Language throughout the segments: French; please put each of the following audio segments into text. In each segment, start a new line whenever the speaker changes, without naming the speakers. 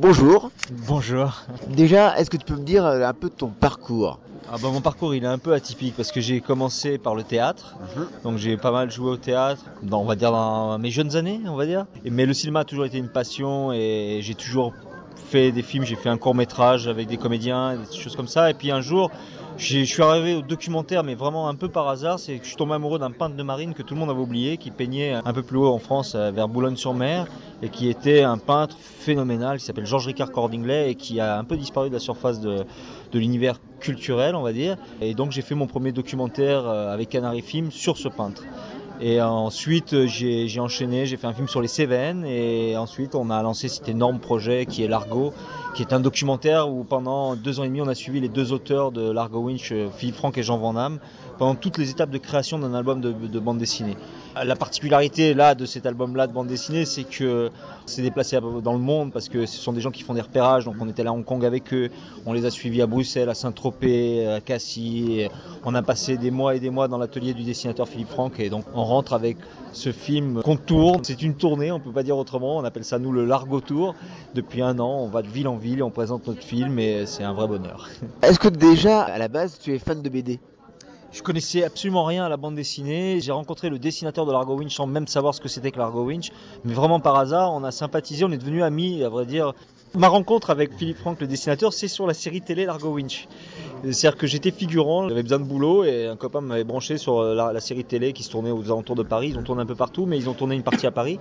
Bonjour.
Bonjour.
Déjà, est-ce que tu peux me dire euh, un peu de ton parcours?
Ah bah, Mon parcours il est un peu atypique parce que j'ai commencé par le théâtre.
Mhm.
Donc j'ai pas mal joué au théâtre, dans, on va dire dans mes jeunes années, on va dire. Mais le cinéma a toujours été une passion et j'ai toujours fait des films, j'ai fait un court métrage avec des comédiens, des choses comme ça. Et puis un jour, je suis arrivé au documentaire, mais vraiment un peu par hasard. C'est que je suis tombé amoureux d'un peintre de marine que tout le monde avait oublié, qui peignait un peu plus haut en France, euh, vers Boulogne-sur-Mer, et qui était un peintre phénoménal, qui s'appelle Georges Ricard Cordinglet, et qui a un peu disparu de la surface de, de l'univers culturel, on va dire. Et donc j'ai fait mon premier documentaire euh, avec Canary Film sur ce peintre. Et ensuite, j'ai enchaîné, j'ai fait un film sur les Cévennes. Et ensuite, on a lancé cet énorme projet qui est Largo, qui est un documentaire où pendant deux ans et demi, on a suivi les deux auteurs de Largo Winch, Philippe Franck et Jean Van Damme, pendant toutes les étapes de création d'un album de bande dessinée. La particularité là de cet album-là de bande dessinée, c'est que c'est déplacé dans le monde parce que ce sont des gens qui font des repérages. Donc on était à Hong Kong avec eux, on les a suivis à Bruxelles, à Saint-Tropez, à Cassis. On a passé des mois et des mois dans l'atelier du dessinateur Philippe Franck et donc on rentre avec ce film qu'on tourne. C'est une tournée, on peut pas dire autrement. On appelle ça nous le Largo Tour. Depuis un an, on va de ville en ville et on présente notre film et c'est un vrai bonheur.
Est-ce que déjà à la base tu es fan de BD
je connaissais absolument rien à la bande dessinée. J'ai rencontré le dessinateur de Largo Winch sans même savoir ce que c'était que Largo Winch. Mais vraiment par hasard, on a sympathisé, on est devenus amis, à vrai dire. Ma rencontre avec Philippe Franck, le dessinateur, c'est sur la série télé Largo Winch. C'est-à-dire que j'étais figurant, j'avais besoin de boulot et un copain m'avait branché sur la, la, série télé qui se tournait aux alentours de Paris. Ils ont tourné un peu partout, mais ils ont tourné une partie à Paris.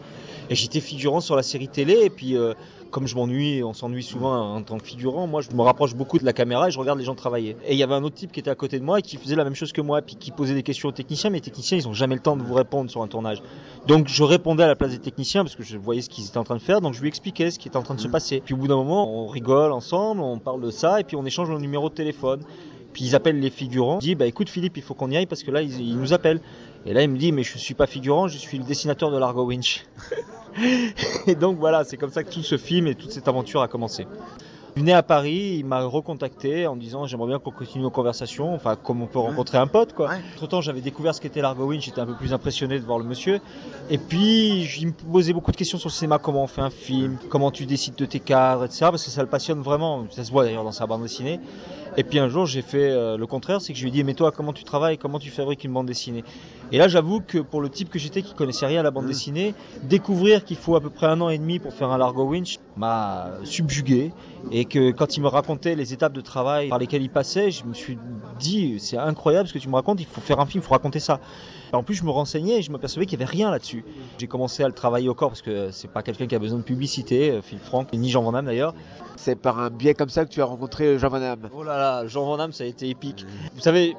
Et j'étais figurant sur la série télé et puis euh, comme je m'ennuie, on s'ennuie souvent en tant que figurant, moi je me rapproche beaucoup de la caméra et je regarde les gens travailler. Et il y avait un autre type qui était à côté de moi et qui faisait la même chose que moi, puis qui posait des questions aux techniciens, mais les techniciens ils ont jamais le temps de vous répondre sur un tournage. Donc je répondais à la place des techniciens parce que je voyais ce qu'ils étaient en train de faire, donc je lui expliquais ce qui était en train de se passer. Puis au bout d'un moment, on rigole ensemble, on parle de ça et puis on échange nos numéros de téléphone. Puis ils appellent les figurants. Ils disent bah écoute Philippe, il faut qu'on y aille parce que là ils, ils, nous appellent. Et là il me dit mais je suis pas figurant, je suis le dessinateur de Largo Winch. et donc voilà, c'est comme ça que tout ce film et toute cette aventure a commencé. Il venait à Paris, il m'a recontacté en disant j'aimerais bien qu'on continue nos conversations, enfin comme on peut rencontrer un pote quoi.
Ouais.
Entre temps j'avais découvert ce qu'était Largo Winch, j'étais un peu plus impressionné de voir le monsieur. Et puis il me posait beaucoup de questions sur le cinéma, comment on fait un film, comment tu décides de tes cadres, etc. Parce que ça le passionne vraiment, ça se voit d'ailleurs dans sa bande dessinée. Et puis un jour j'ai fait euh, le contraire, c'est que je lui ai dit mais toi comment tu travailles, comment tu fabriques une bande dessinée? Et là j'avoue que pour le type que j'étais qui connaissait rien à la bande
Mmh.
dessinée, découvrir qu'il faut à peu près un an et demi pour faire un Largo Winch m'a subjugué et que quand il me racontait les étapes de travail par lesquelles il passait, je me suis dit c'est incroyable ce que tu me racontes, il faut faire un film, il faut raconter ça. En plus je me renseignais et je m'apercevais qu'il n'y avait rien là-dessus. J'ai commencé à le travailler au corps parce que c'est pas quelqu'un qui a besoin de publicité, euh, Philippe Franck, ni Jean Van Damme d'ailleurs.
C'est par un biais comme ça que tu as rencontré Jean Van Damme.
Oh là Jean Van Damme ça a été épique. Vous savez,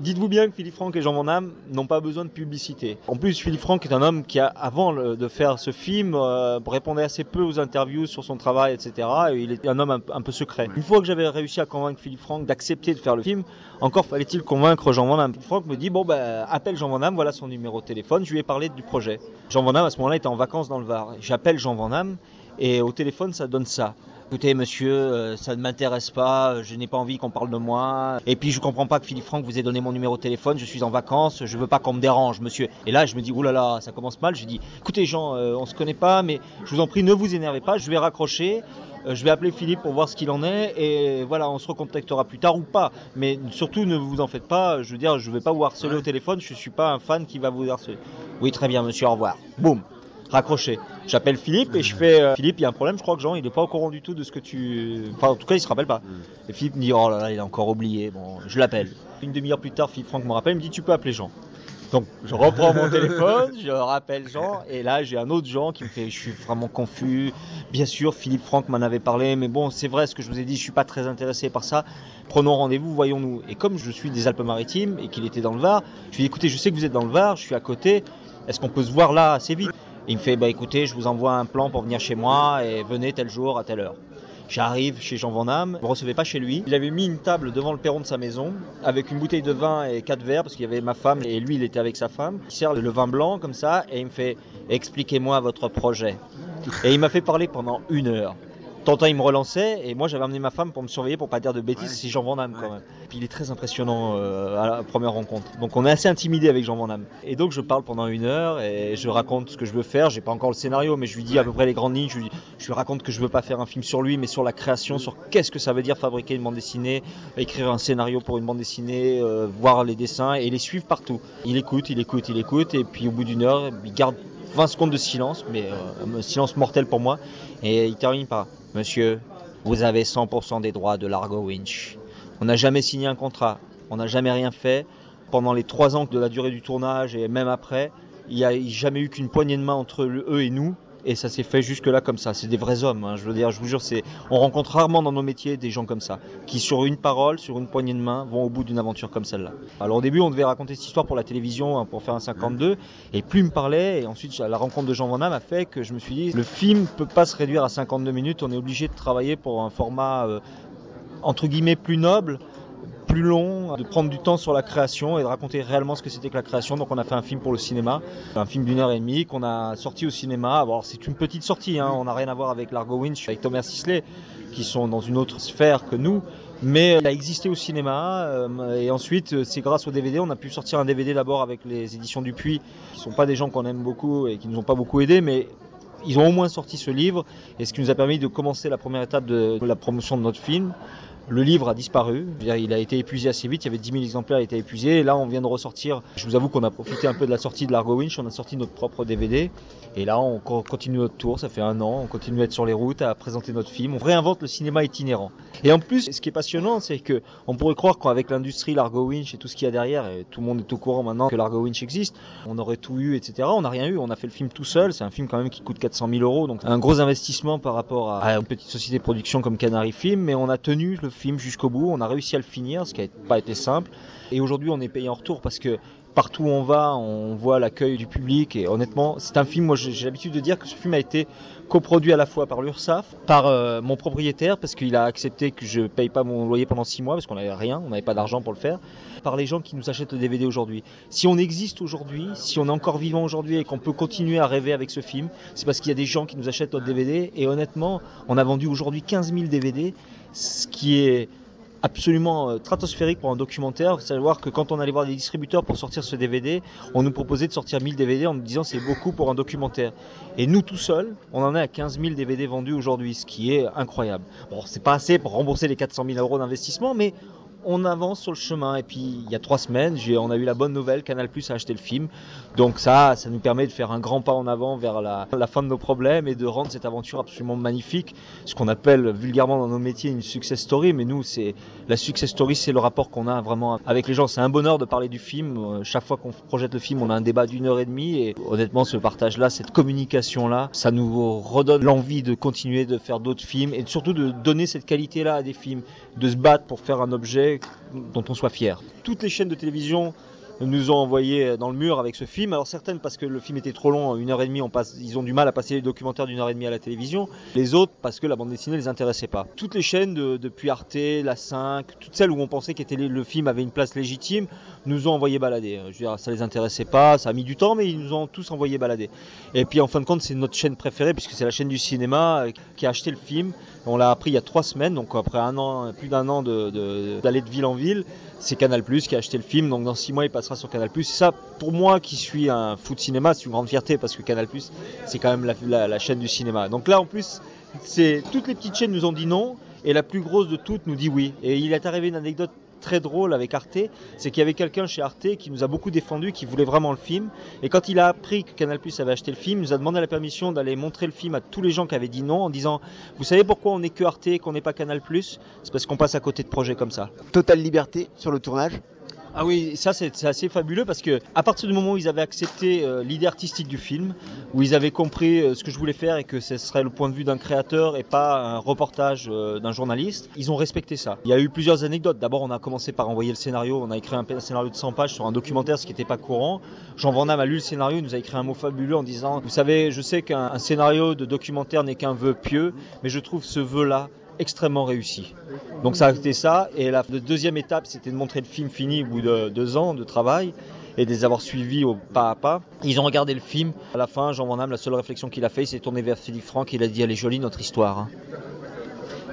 Dites-vous bien que Philippe Franck et Jean Van Damme n'ont pas besoin de publicité. En plus, Philippe Franck est un homme qui, avant de faire ce film, euh, répondait assez peu aux interviews sur son travail, etc. Et il était un homme un, un peu secret. Une fois que j'avais réussi à convaincre Philippe Franck d'accepter de faire le film, encore fallait-il convaincre Jean Van Damme. Philippe Franck me dit bon ben appelle Jean Van Damme, voilà son numéro de téléphone. Je lui ai parlé du projet. Jean Van Damme à ce moment-là était en vacances dans le Var. J'appelle Jean Van Damme et au téléphone ça donne ça. Écoutez, monsieur, euh, ça ne m'intéresse pas, je n'ai pas envie qu'on parle de moi. Et puis, je comprends pas que Philippe Franck vous ait donné mon numéro de téléphone, je suis en vacances, je veux pas qu'on me dérange, monsieur. Et là, je me dis, oulala, là là, ça commence mal. Je dis, écoutez, Jean, euh, on se connaît pas, mais je vous en prie, ne vous énervez pas, je vais raccrocher. euh, Je vais appeler Philippe pour voir ce qu'il en est et voilà, on se recontactera plus tard ou pas. Mais surtout, ne vous en faites pas. Je veux dire, je vais pas vous harceler au téléphone. Je suis pas un fan qui va vous harceler. Oui, très bien, monsieur. Au revoir. Boum raccroché. J'appelle Philippe et je fais euh, Philippe, il y a un problème, je crois que Jean, il est pas au courant du tout de ce que tu enfin en tout cas, il se rappelle pas. Et Philippe me dit oh là là, il a encore oublié. Bon, je l'appelle. Une demi-heure plus tard, Philippe Franck me rappelle, il me dit tu peux appeler Jean. Donc je reprends mon téléphone, je rappelle Jean, et là j'ai un autre Jean qui me fait je suis vraiment confus. Bien sûr, Philippe Franck m'en avait parlé, mais bon, c'est vrai ce que je vous ai dit, je suis pas très intéressé par ça. Prenons rendez-vous, voyons-nous. Et comme je suis des Alpes-Maritimes et qu'il était dans le Var, je lui ai dit écoutez, je sais que vous êtes dans le Var, je suis à côté, est-ce qu'on peut se voir là assez vite? Il me fait bah écoutez, je vous envoie un plan pour venir chez moi et venez tel jour à telle heure. J'arrive chez Jean Van Damme, ne me recevait pas chez lui. Il avait mis une table devant le perron de sa maison avec une bouteille de vin et quatre verres parce qu'il y avait ma femme et lui il était avec sa femme. Il sert le vin blanc comme ça et il me fait expliquez-moi votre projet. Et il m'a fait parler pendant une heure. Temps, il me relançait et moi j'avais amené ma femme pour me surveiller pour pas dire de bêtises.
Ouais.
C'est Jean Van Damme quand même. Puis il est très impressionnant euh, à la première rencontre. Donc on est assez intimidé avec Jean Van Damme. Et donc je parle pendant une heure et je raconte ce que je veux faire. J'ai pas encore le scénario, mais je lui dis à peu près les grandes lignes. Je lui, je lui raconte que je veux pas faire un film sur lui, mais sur la création, sur qu'est-ce que ça veut dire fabriquer une bande dessinée, écrire un scénario pour une bande dessinée, euh, voir les dessins et les suivre partout. Il écoute, il écoute, il écoute, et puis au bout d'une heure, il garde 20 secondes de silence, mais euh, un silence mortel pour moi, et il termine par Monsieur, vous avez 100% des droits de Largo Winch. On n'a jamais signé un contrat, on n'a jamais rien fait. Pendant les trois ans de la durée du tournage et même après, il n'y a jamais eu qu'une poignée de main entre eux et nous. Et ça s'est fait jusque-là comme ça. C'est des vrais hommes. hein. Je veux dire, je vous jure, c'est. On rencontre rarement dans nos métiers des gens comme ça, qui sur une parole, sur une poignée de main, vont au bout d'une aventure comme celle-là. Alors au début, on devait raconter cette histoire pour la télévision, hein, pour faire un 52, et plus il me parlait, et ensuite la rencontre de Jean Van Damme a fait que je me suis dit, le film peut pas se réduire à 52 minutes. On est obligé de travailler pour un format euh, entre guillemets plus noble long, de prendre du temps sur la création et de raconter réellement ce que c'était que la création. Donc on a fait un film pour le cinéma, un film d'une heure et demie qu'on a sorti au cinéma. Alors c'est une petite sortie, hein, on n'a rien à voir avec Largo Winch, avec Thomas Sisley, qui sont dans une autre sphère que nous. Mais il a existé au cinéma euh, et ensuite euh, c'est grâce au DVD, on a pu sortir un DVD d'abord avec les éditions Dupuis, qui sont pas des gens qu'on aime beaucoup et qui nous ont pas beaucoup aidés, mais ils ont au moins sorti ce livre et ce qui nous a permis de commencer la première étape de la promotion de notre film. Le livre a disparu, il a été épuisé assez vite, il y avait 10 000 exemplaires, il a été épuisé. Là, on vient de ressortir. Je vous avoue qu'on a profité un peu de la sortie de Largo Winch, on a sorti notre propre DVD. Et là, on co- continue notre tour, ça fait un an, on continue à être sur les routes, à présenter notre film. On réinvente le cinéma itinérant. Et en plus, ce qui est passionnant, c'est que on pourrait croire qu'avec l'industrie Largo Winch et tout ce qu'il y a derrière, et tout le monde est au courant maintenant que Largo Winch existe, on aurait tout eu, etc. On n'a rien eu, on a fait le film tout seul. C'est un film quand même qui coûte 400 000 euros, donc un gros investissement par rapport à une petite société de production comme Canary Film. Mais on a tenu le film jusqu'au bout, on a réussi à le finir, ce qui n'a pas été simple. Et aujourd'hui, on est payé en retour parce que partout où on va, on voit l'accueil du public. Et honnêtement, c'est un film, moi j'ai l'habitude de dire que ce film a été coproduit à la fois par l'URSSAF, par euh, mon propriétaire, parce qu'il a accepté que je paye pas mon loyer pendant six mois, parce qu'on n'avait rien, on n'avait pas d'argent pour le faire, par les gens qui nous achètent le DVD aujourd'hui. Si on existe aujourd'hui, si on est encore vivant aujourd'hui et qu'on peut continuer à rêver avec ce film, c'est parce qu'il y a des gens qui nous achètent notre DVD. Et honnêtement, on a vendu aujourd'hui 15 000 DVD, ce qui est absolument euh, stratosphérique pour un documentaire. Savoir que quand on allait voir des distributeurs pour sortir ce DVD, on nous proposait de sortir 1000 DVD en nous disant c'est beaucoup pour un documentaire. Et nous tout seuls, on en est à 15 000 DVD vendus aujourd'hui, ce qui est incroyable. Bon, c'est pas assez pour rembourser les 400 000 euros d'investissement, mais on avance sur le chemin. Et puis il y a trois semaines, on a eu la bonne nouvelle, Canal Plus a acheté le film. Donc ça, ça nous permet de faire un grand pas en avant vers la, la fin de nos problèmes et de rendre cette aventure absolument magnifique. Ce qu'on appelle vulgairement dans nos métiers une success story. Mais nous, c'est la success story, c'est le rapport qu'on a vraiment avec les gens. C'est un bonheur de parler du film. Euh, Chaque fois qu'on projette le film, on a un débat d'une heure et demie. Et honnêtement, ce partage-là, cette communication-là, ça nous redonne l'envie de continuer de faire d'autres films et surtout de donner cette qualité-là à des films, de se battre pour faire un objet dont on soit fier. Toutes les chaînes de télévision nous ont envoyé dans le mur avec ce film. Alors certaines parce que le film était trop long, une heure et demie, on passe, ils ont du mal à passer les documentaires d'une heure et demie à la télévision. Les autres parce que la bande dessinée les intéressait pas. Toutes les chaînes de- depuis Arte, la 5, toutes celles où on pensait que le film avait une place légitime, nous ont envoyé balader. Je veux dire, ça les intéressait pas, ça a mis du temps, mais ils nous ont tous envoyé balader. Et puis en fin de compte, c'est notre chaîne préférée puisque c'est la chaîne du cinéma euh, qui a acheté le film. On l'a appris il y a trois semaines, donc après un an, plus d'un an d'aller de, ville en ville, c'est Canal qui a acheté le film. Donc dans six mois, il passera sur Canal Ça, pour moi qui suis un fou de cinéma, c'est une grande fierté parce que Canal c'est quand même la, la- la chaîne du cinéma. Donc là, en plus, c'est toutes les petites chaînes nous ont dit non et la plus grosse de toutes nous dit oui. Et il est arrivé une anecdote très drôle avec Arte, c'est qu'il y avait quelqu'un chez Arte qui nous a beaucoup défendu, qui voulait vraiment le film. Et quand il a appris que Canal Plus avait acheté le film, il nous a demandé la permission d'aller montrer le film à tous les gens qui avaient dit non, en disant Vous savez pourquoi on n'est que Arte et qu'on n'est pas Canal Plus? C'est parce qu'on passe à côté de projets comme ça.
Totale liberté sur le tournage.
Ah oui, ça c'est assez fabuleux parce que à partir du moment où ils avaient accepté euh, l'idée artistique du film, où ils avaient compris euh, ce que je voulais faire et que ce serait le point de vue d'un créateur et pas un reportage euh, d'un journaliste, ils ont respecté ça. Il y a eu plusieurs anecdotes. D'abord, on a commencé par envoyer le scénario. On a écrit un, scénario de 100 pages sur un documentaire, ce qui n'était pas courant. Jean Van Damme a lu le scénario, il nous a écrit un mot fabuleux en disant Vous savez, je sais qu'un un scénario de documentaire n'est qu'un vœu pieux, mais je trouve ce vœu-là extrêmement réussi. Donc ça a été ça. Et la, deuxième étape, c'était de montrer le film fini au bout de deux ans de travail et de les avoir suivis au pas à pas. Ils ont regardé le film. À la fin, Jean Van Damme, la seule réflexion qu'il a fait, il s'est tourné vers Philippe Franck et il a dit Elle est jolie notre histoire. hein.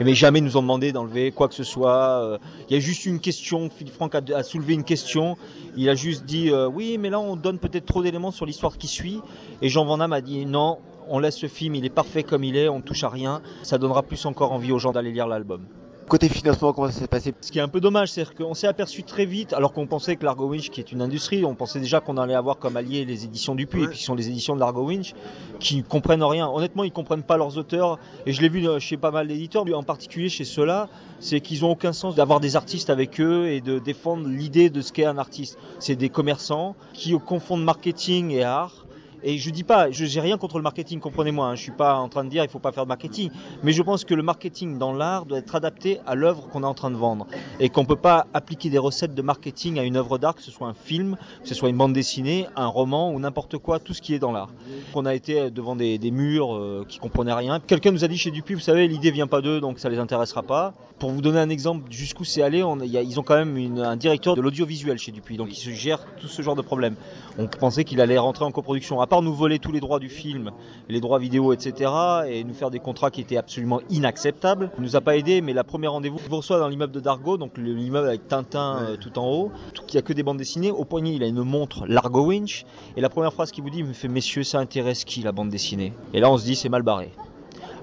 Mais jamais nous ont demandé d'enlever quoi que ce soit. Euh, Il y a juste une question, Philippe Franck a, a soulevé une question. Il a juste dit euh, oui, mais là on donne peut-être trop d'éléments sur l'histoire qui suit. Et Jean Van Damme a dit non, on laisse ce film, il est parfait comme il est, on touche à rien. Ça donnera plus encore envie aux gens d'aller lire l'album.
Côté financement, comment ça s'est passé?
Ce qui est un peu dommage, c'est qu'on s'est aperçu très vite, alors qu'on pensait que l'Argo Winch, qui est une industrie, on pensait déjà qu'on allait avoir comme allié les éditions Dupuis,
Ouais.
et puis qui sont les éditions de l'Argo Winch, qui comprennent rien. Honnêtement, ils comprennent pas leurs auteurs, et je l'ai vu euh, chez pas mal d'éditeurs, mais en particulier chez ceux-là, c'est qu'ils ont aucun sens d'avoir des artistes avec eux et de défendre l'idée de ce qu'est un artiste. C'est des commerçants qui confondent marketing et art. Et je dis pas, je j'ai rien contre le marketing, comprenez-moi. Hein, je suis pas en train de dire il faut pas faire de marketing, mais je pense que le marketing dans l'art doit être adapté à l'œuvre qu'on est en train de vendre et qu'on peut pas appliquer des recettes de marketing à une œuvre d'art, que ce soit un film, que ce soit une bande dessinée, un roman ou n'importe quoi, tout ce qui est dans l'art. On a été devant des, murs euh, qui comprenaient rien. Quelqu'un nous a dit chez Dupuis, vous savez, l'idée vient pas d'eux, donc ça les intéressera pas. Pour vous donner un exemple jusqu'où c'est allé, ils ont quand même un directeur de l'audiovisuel chez Dupuis, donc il se gère tout ce genre de problème. On pensait qu'il allait rentrer en coproduction. À part nous voler tous les droits du film, les droits vidéo, etc., et nous faire des contrats qui étaient absolument inacceptables, il nous a pas aidé. Mais la première rendez-vous, il vous reçoit dans l'immeuble de Dargo, donc le- l'immeuble avec Tintin euh, tout en haut, y a que des bandes dessinées. Au poignet, il a une montre Largo Winch, et la première phrase qu'il vous dit, il me fait Messieurs, ça intéresse qui la bande dessinée? Et là, on se dit, c'est mal barré.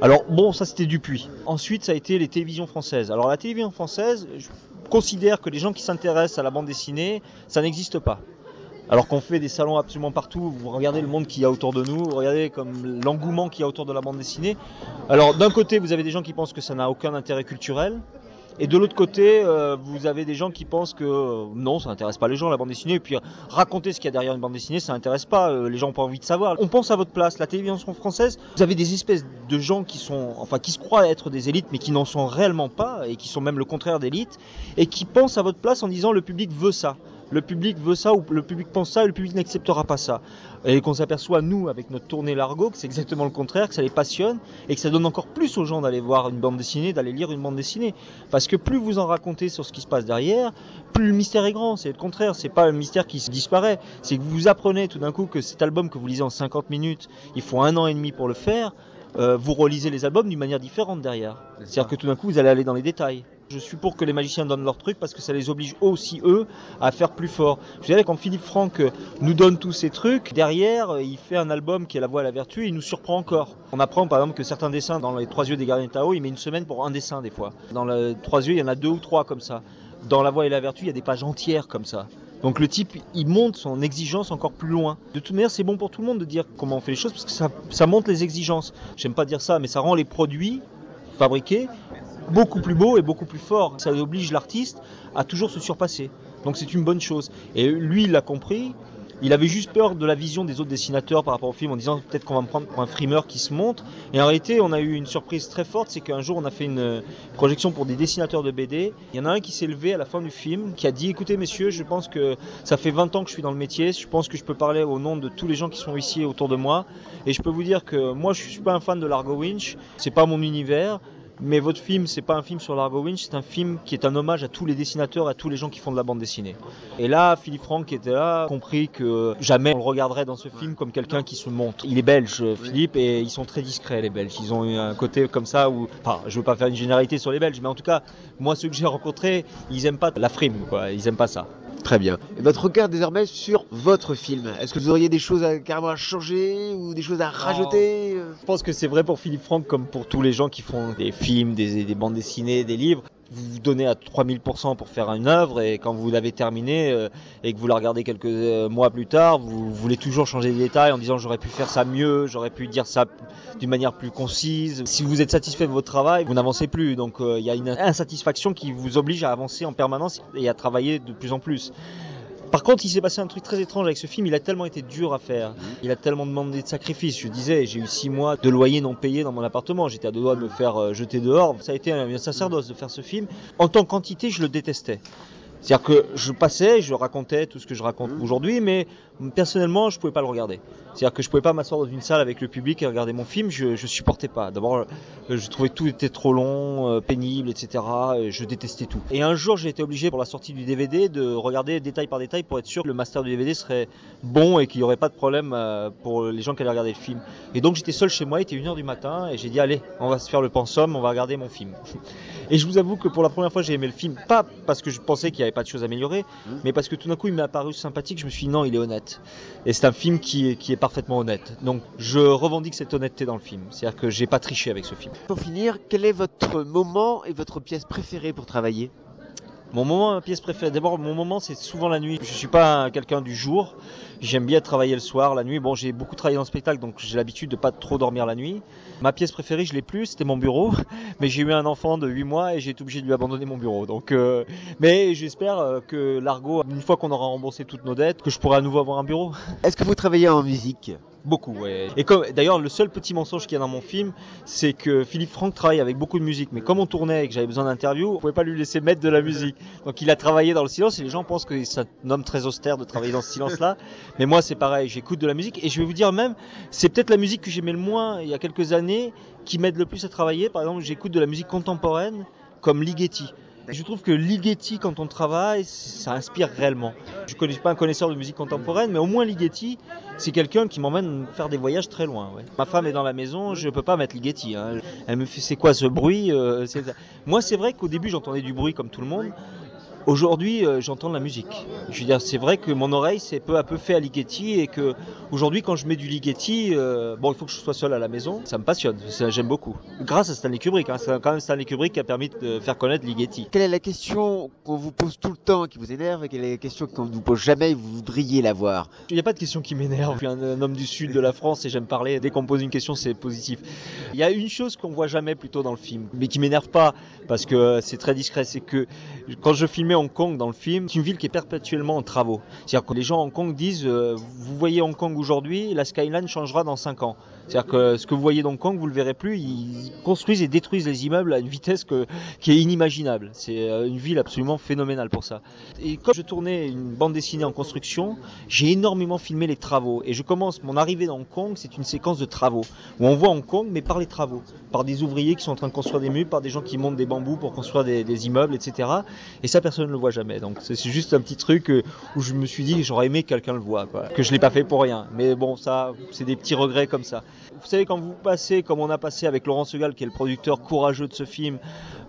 Alors bon, ça c'était Dupuis. Ensuite, ça a été les télévisions françaises. Alors la télévision française, je considère que les gens qui s'intéressent à la bande dessinée, ça n'existe pas. Alors qu'on fait des salons absolument partout, vous regardez le monde qu'il y a autour de nous, vous regardez comme l'engouement qu'il y a autour de la bande dessinée. Alors d'un côté, vous avez des gens qui pensent que ça n'a aucun intérêt culturel, et de l'autre côté, euh, vous avez des gens qui pensent que euh, non, ça n'intéresse pas les gens la bande dessinée, et puis raconter ce qu'il y a derrière une bande dessinée, ça n'intéresse pas, euh, les gens n'ont pas envie de savoir. On pense à votre place, la télévision française, vous avez des espèces de gens qui sont, enfin qui se croient être des élites, mais qui n'en sont réellement pas, et qui sont même le contraire d'élites, et qui pensent à votre place en disant le public veut ça. Le public veut ça ou le public pense ça et le public n'acceptera pas ça. Et qu'on s'aperçoit, nous, avec notre tournée Largo, que c'est exactement le contraire, que ça les passionne et que ça donne encore plus aux gens d'aller voir une bande dessinée, d'aller lire une bande dessinée. Parce que plus vous en racontez sur ce qui se passe derrière, plus le mystère est grand. C'est le contraire, c'est pas un mystère qui disparaît. C'est que vous apprenez tout d'un coup que cet album que vous lisez en 50 minutes, il faut un an et demi pour le faire. euh, vous relisez les albums d'une manière différente derrière. C'est-à-dire que tout d'un coup, vous allez aller dans les détails. Je suis pour que les magiciens donnent leur truc parce que ça les oblige aussi, eux, à faire plus fort. Je dirais quand Philippe Franck euh, nous donne tous ces trucs, derrière, euh, il fait un album qui est la voie à la vertu et il nous surprend encore. On apprend par exemple que certains dessins dans les trois yeux des gardiens Tao, il met une semaine pour un dessin des fois. Dans les trois yeux, il y en a deux ou trois comme ça. Dans la voie et la vertu, il y a des pages entières comme ça. Donc le type, il monte son exigence encore plus loin. De toute manière, c'est bon pour tout le monde de dire comment on fait les choses parce que ça, ça monte les exigences. J'aime pas dire ça, mais ça rend les produits fabriqués beaucoup plus beaux et beaucoup plus forts. Ça oblige l'artiste à toujours se surpasser. Donc c'est une bonne chose. Et lui, il l'a compris. Il avait juste peur de la vision des autres dessinateurs par rapport au film en disant peut-être qu'on va me prendre pour un frimeur qui se montre. Et en réalité, on a eu une surprise très forte, c'est qu'un jour on a fait une projection pour des dessinateurs de BD. Il y en a un qui s'est levé à la fin du film, qui a dit écoutez messieurs, je pense que ça fait 20 ans que je suis dans le métier, je pense que je peux parler au nom de tous les gens qui sont ici autour de moi. Et je peux vous dire que moi je suis pas un fan de Largo Winch, c'est pas mon univers. Mais votre film, c'est pas un film sur Largo Winch, c'est un film qui est un hommage à tous les dessinateurs, à tous les gens qui font de la bande dessinée. Et là, Philippe Franck qui était là, compris que jamais on le regarderait dans ce film comme quelqu'un qui se montre. Il est belge, Philippe, et ils sont très discrets les Belges. Ils ont eu un côté comme ça où, enfin, je veux pas faire une généralité sur les Belges, mais en tout cas, moi ceux que j'ai rencontrés, ils aiment pas la frime, quoi. Ils aiment pas ça.
Très bien. Votre regard désormais sur votre film. Est-ce que vous auriez des choses à, carrément changer ou des choses à rajouter?
Je pense que c'est vrai pour Philippe Franck comme pour tous les gens qui font des films, des bandes dessinées, des livres. Vous vous donnez à 3000% pour faire une œuvre et quand vous l'avez terminée euh, et que vous la regardez quelques euh, mois plus tard, vous voulez toujours changer les détails en disant j'aurais pu faire ça mieux, j'aurais pu dire ça d'une manière plus concise. Si vous êtes satisfait de votre travail, vous n'avancez plus. Donc euh, il y a une insatisfaction qui vous oblige à avancer en permanence et à travailler de plus en plus. Par contre, il s'est passé un truc très étrange avec ce film. Il a tellement été dur à faire. Il a tellement demandé de sacrifices. Je disais, j'ai eu six mois de loyer non payé dans mon appartement. J'étais à deux doigts de me faire euh, jeter dehors. Ça a été un, un sacerdoce de faire ce film. En tant qu'entité, je le détestais. C'est-à-dire que je passais, je racontais tout ce que je raconte aujourd'hui, mais personnellement, je pouvais pas le regarder. C'est-à-dire que je pouvais pas m'asseoir dans une salle avec le public et regarder mon film, je, je supportais pas. D'abord, euh, je trouvais tout était trop long, euh, pénible, etc. et Je détestais tout. Et un jour, j'ai été obligé pour la sortie du DVD de regarder détail par détail pour être sûr que le master du DVD serait bon et qu'il y aurait pas de problème euh, pour les gens qui allaient regarder le film. Et donc j'étais seul chez moi, il était 1h du matin et j'ai dit allez, on va se faire le pensum, on va regarder mon film. Et je vous avoue que pour la première fois, j'ai aimé le film, pas parce que je pensais qu'il n'y avait pas de choses à améliorer, mais parce que tout d'un coup, il m'est apparu sympathique, je me suis dit non, il est honnête. Et c'est un film qui est, qui est parfaitement honnête. Donc je revendique cette honnêteté dans le film. C'est-à-dire que j'ai pas triché avec ce film.
Pour finir, quel est votre moment et votre pièce préférée pour travailler?
Mon moment, ma pièce préférée, d'abord mon moment c'est souvent la nuit. Je suis pas quelqu'un du jour, j'aime bien travailler le soir, la nuit. Bon, j'ai beaucoup travaillé dans le spectacle donc j'ai l'habitude de pas trop dormir la nuit. Ma pièce préférée, je l'ai plus, c'était mon bureau, mais j'ai eu un enfant de 8 mois et j'ai été obligé de lui abandonner mon bureau. Donc, euh, mais j'espère euh, que l'Argo, une fois qu'on aura remboursé toutes nos dettes, que je pourrai à nouveau avoir un bureau.
Est-ce que vous travaillez en musique?
Beaucoup, ouais. Et comme d'ailleurs le seul petit mensonge qu'il y a dans mon film, c'est que Philippe Franck travaille avec beaucoup de musique, mais comme on tournait et que j'avais besoin d'interview, on pouvait pas lui laisser mettre de la musique. Donc il a travaillé dans le silence et les gens pensent que c'est un homme très austère de travailler dans ce silence-là. Mais moi c'est pareil, j'écoute de la musique et je vais vous dire même, c'est peut-être la musique que j'aimais le moins il y a quelques années, qui m'aide le plus à travailler. Par exemple, j'écoute de la musique contemporaine comme Ligeti. Je trouve que Ligeti, quand on travaille, ça inspire réellement. Je ne pas un connaisseur de musique contemporaine, mais au moins Ligeti, c'est quelqu'un qui m'emmène faire des voyages très loin. Ouais. Ma femme est dans la maison, je ne peux pas mettre Ligeti. Hein. Elle me fait, c'est quoi ce bruit euh, Moi, c'est vrai qu'au début, j'entendais du bruit comme tout le monde. Aujourd'hui, euh, j'entends de la musique. Je veux dire, c'est vrai que mon oreille s'est peu à peu fait à Ligeti et que aujourd'hui, quand je mets du Ligeti, euh, bon, il faut que je sois seul à la maison. Ça me passionne, j'aime beaucoup. Grâce à Stanley Kubrick, hein, c'est quand même Stanley Kubrick qui a permis de faire connaître Ligeti.
Quelle est la question qu'on vous pose tout le temps, qui vous énerve, et quelle est la question qu'on ne vous pose jamais et vous voudriez la voir?
Il n'y a pas de question qui m'énerve. Je suis un, un, homme du sud de la France et j'aime parler. Dès qu'on me pose une question, c'est positif. Il y a une chose qu'on voit jamais plutôt dans le film, mais qui m'énerve pas parce que c'est très discret, c'est que quand je filmais Hong Kong dans le film, c'est une ville qui est perpétuellement en travaux. C'est-à-dire que les gens à Hong Kong disent euh, vous voyez Hong Kong aujourd'hui, la skyline changera dans 5 ans. C'est-à-dire que ce que vous voyez d'Hong Kong, vous le verrez plus. Ils construisent et détruisent les immeubles à une vitesse que, qui est inimaginable. C'est euh, une ville absolument phénoménale pour ça. Et quand je tournais une bande dessinée en construction, j'ai énormément filmé les travaux. Et je commence mon arrivée dans Hong Kong, c'est une séquence de travaux où on voit Hong Kong, mais par les travaux, par des ouvriers qui sont en train de construire des murs, par des gens qui montent des bambous pour construire des, des immeubles, etc. Et ça, personne ne le voit jamais. Donc c'est juste un petit truc euh, où je me suis dit j'aurais aimé que quelqu'un le voit, quoi. que je l'ai pas fait pour rien. Mais bon, ça, c'est des petits regrets comme ça. Vous savez, quand vous passez, comme on a passé avec Laurent Segal, qui est le producteur courageux de ce film,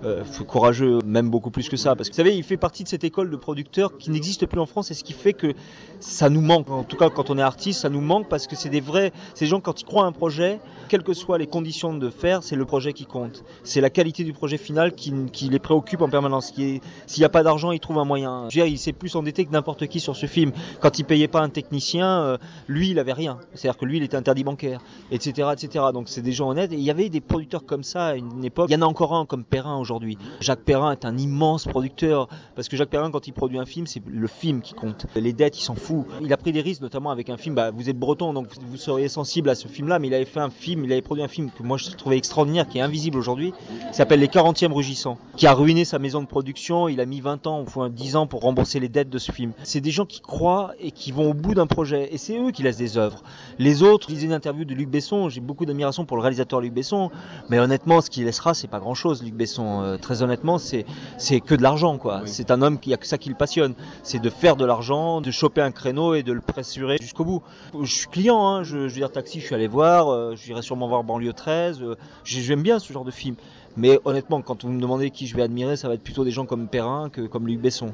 euh, courageux même beaucoup plus que ça, parce que vous savez, il fait partie de cette école de producteurs qui n'existe plus en France, et ce qui fait que ça nous manque. En tout cas, quand on est artiste, ça nous manque parce que c'est des vrais, ces gens quand ils croient à un projet, quelles que soient les conditions de faire, c'est le projet qui compte. C'est la qualité du projet final qui, les préoccupe en permanence. S'il n'y a pas d'argent, ils trouvent un moyen. Je veux dire, il s'est plus endetté que n'importe qui sur ce film. Quand il payait pas un technicien, euh, lui, il avait rien. C'est-à-dire que lui, il était interdit bancaire, etc., etc. Donc c'est des gens honnêtes. Et il y avait des producteurs comme ça à une époque. Il y en a encore un comme Perrin aujourd'hui. Jacques Perrin est un immense producteur parce que Jacques Perrin, quand il produit un film, c'est le film qui compte. Les dettes, il s'en fout. Il a pris des risques, notamment avec un film. Bah, vous êtes breton, donc vous seriez sensible à ce film-là, mais il avait fait un film, il avait produit un film que moi je trouvais extraordinaire, qui est invisible aujourd'hui, qui s'appelle Les 40e Rugissants, qui a ruiné sa maison de production. Il a mis 20 ans, ou 10 ans pour rembourser les dettes de ce film. C'est des gens qui croient et qui vont au bout d'un projet, et c'est eux qui laissent des œuvres. Les autres, je lisais une interview de Luc Besson, j'ai beaucoup d'admiration pour le réalisateur Luc Besson, mais honnêtement, ce qu'il laissera, c'est pas grand-chose, Luc Besson. Euh, très honnêtement, c'est c'est que de l'argent, quoi. Oui. C'est un homme qui a que ça qui le passionne, c'est de faire de l'argent, de choper un créneau et de le pressurer jusqu'au bout. Je suis client, hein, je, je veux dire taxi, je suis allé voir, euh, j'irai sûrement voir banlieue 13. Euh, J'aime bien ce genre de film. Mais honnêtement, quand vous me demandez qui je vais admirer, ça va être plutôt des gens comme Perrin que comme Luc Besson.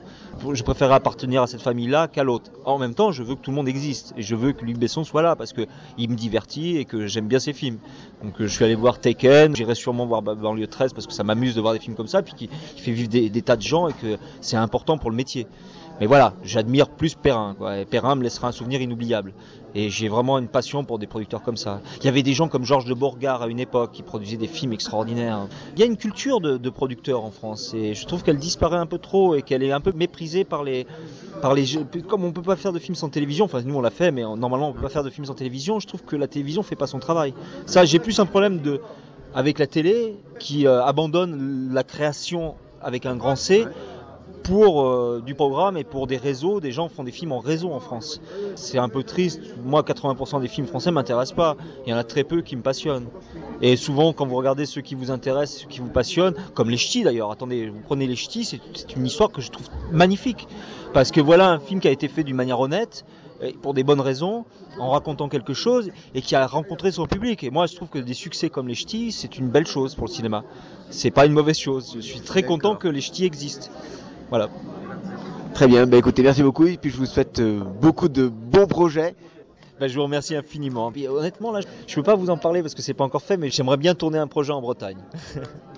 Je préférerais appartenir à cette famille-là qu'à l'autre. En même temps, je veux que tout le monde existe et je veux que Luc Besson soit là parce que il me divertit et que j'aime bien ses films. Donc je suis allé voir Taken, j'irai sûrement voir Banlieue 13 parce que ça m'amuse de voir des films comme ça, puis qui, fait vivre des tas de gens et que c'est important pour le métier. Mais voilà, j'admire plus Perrin. Perrin me laissera un souvenir inoubliable. Et j'ai vraiment une passion pour des producteurs comme ça. Il y avait des gens comme Georges de Bourgard à une époque qui produisaient des films extraordinaires. Il y a une culture de, de producteurs en France et je trouve qu'elle disparaît un peu trop et qu'elle est un peu méprisée par les, par les comme on peut pas faire de films sans télévision. Enfin nous on l'a fait, mais normalement on peut pas faire de films sans télévision. Je trouve que la télévision fait pas son travail. Ça, j'ai plus un problème de avec la télé qui euh, abandonne la création avec un grand C pour euh, du programme et pour des réseaux. Des gens font des films en réseau en France. C'est un peu triste. Moi, 80% des films français m'intéressent pas. Il y en a très peu qui me passionnent. Et souvent, quand vous regardez ceux qui vous intéressent, ceux qui vous passionnent, comme les ch'tis d'ailleurs, attendez, vous prenez les ch'tis, c'est une histoire que je trouve magnifique. Parce que voilà un film qui a été fait d'une manière honnête, pour des bonnes raisons, en racontant quelque chose, et qui a rencontré son public. Et moi, je trouve que des succès comme les ch'tis, c'est une belle chose pour le cinéma. C'est pas une mauvaise chose. Je suis très content que les ch'tis existent. Voilà.
Très bien, bah écoutez, merci beaucoup et puis je vous souhaite euh, beaucoup de bons projets.
Ben, je vous remercie infiniment. Puis, honnêtement, là, je peux pas vous en parler parce que c'est pas encore fait, mais j'aimerais bien tourner un projet en Bretagne.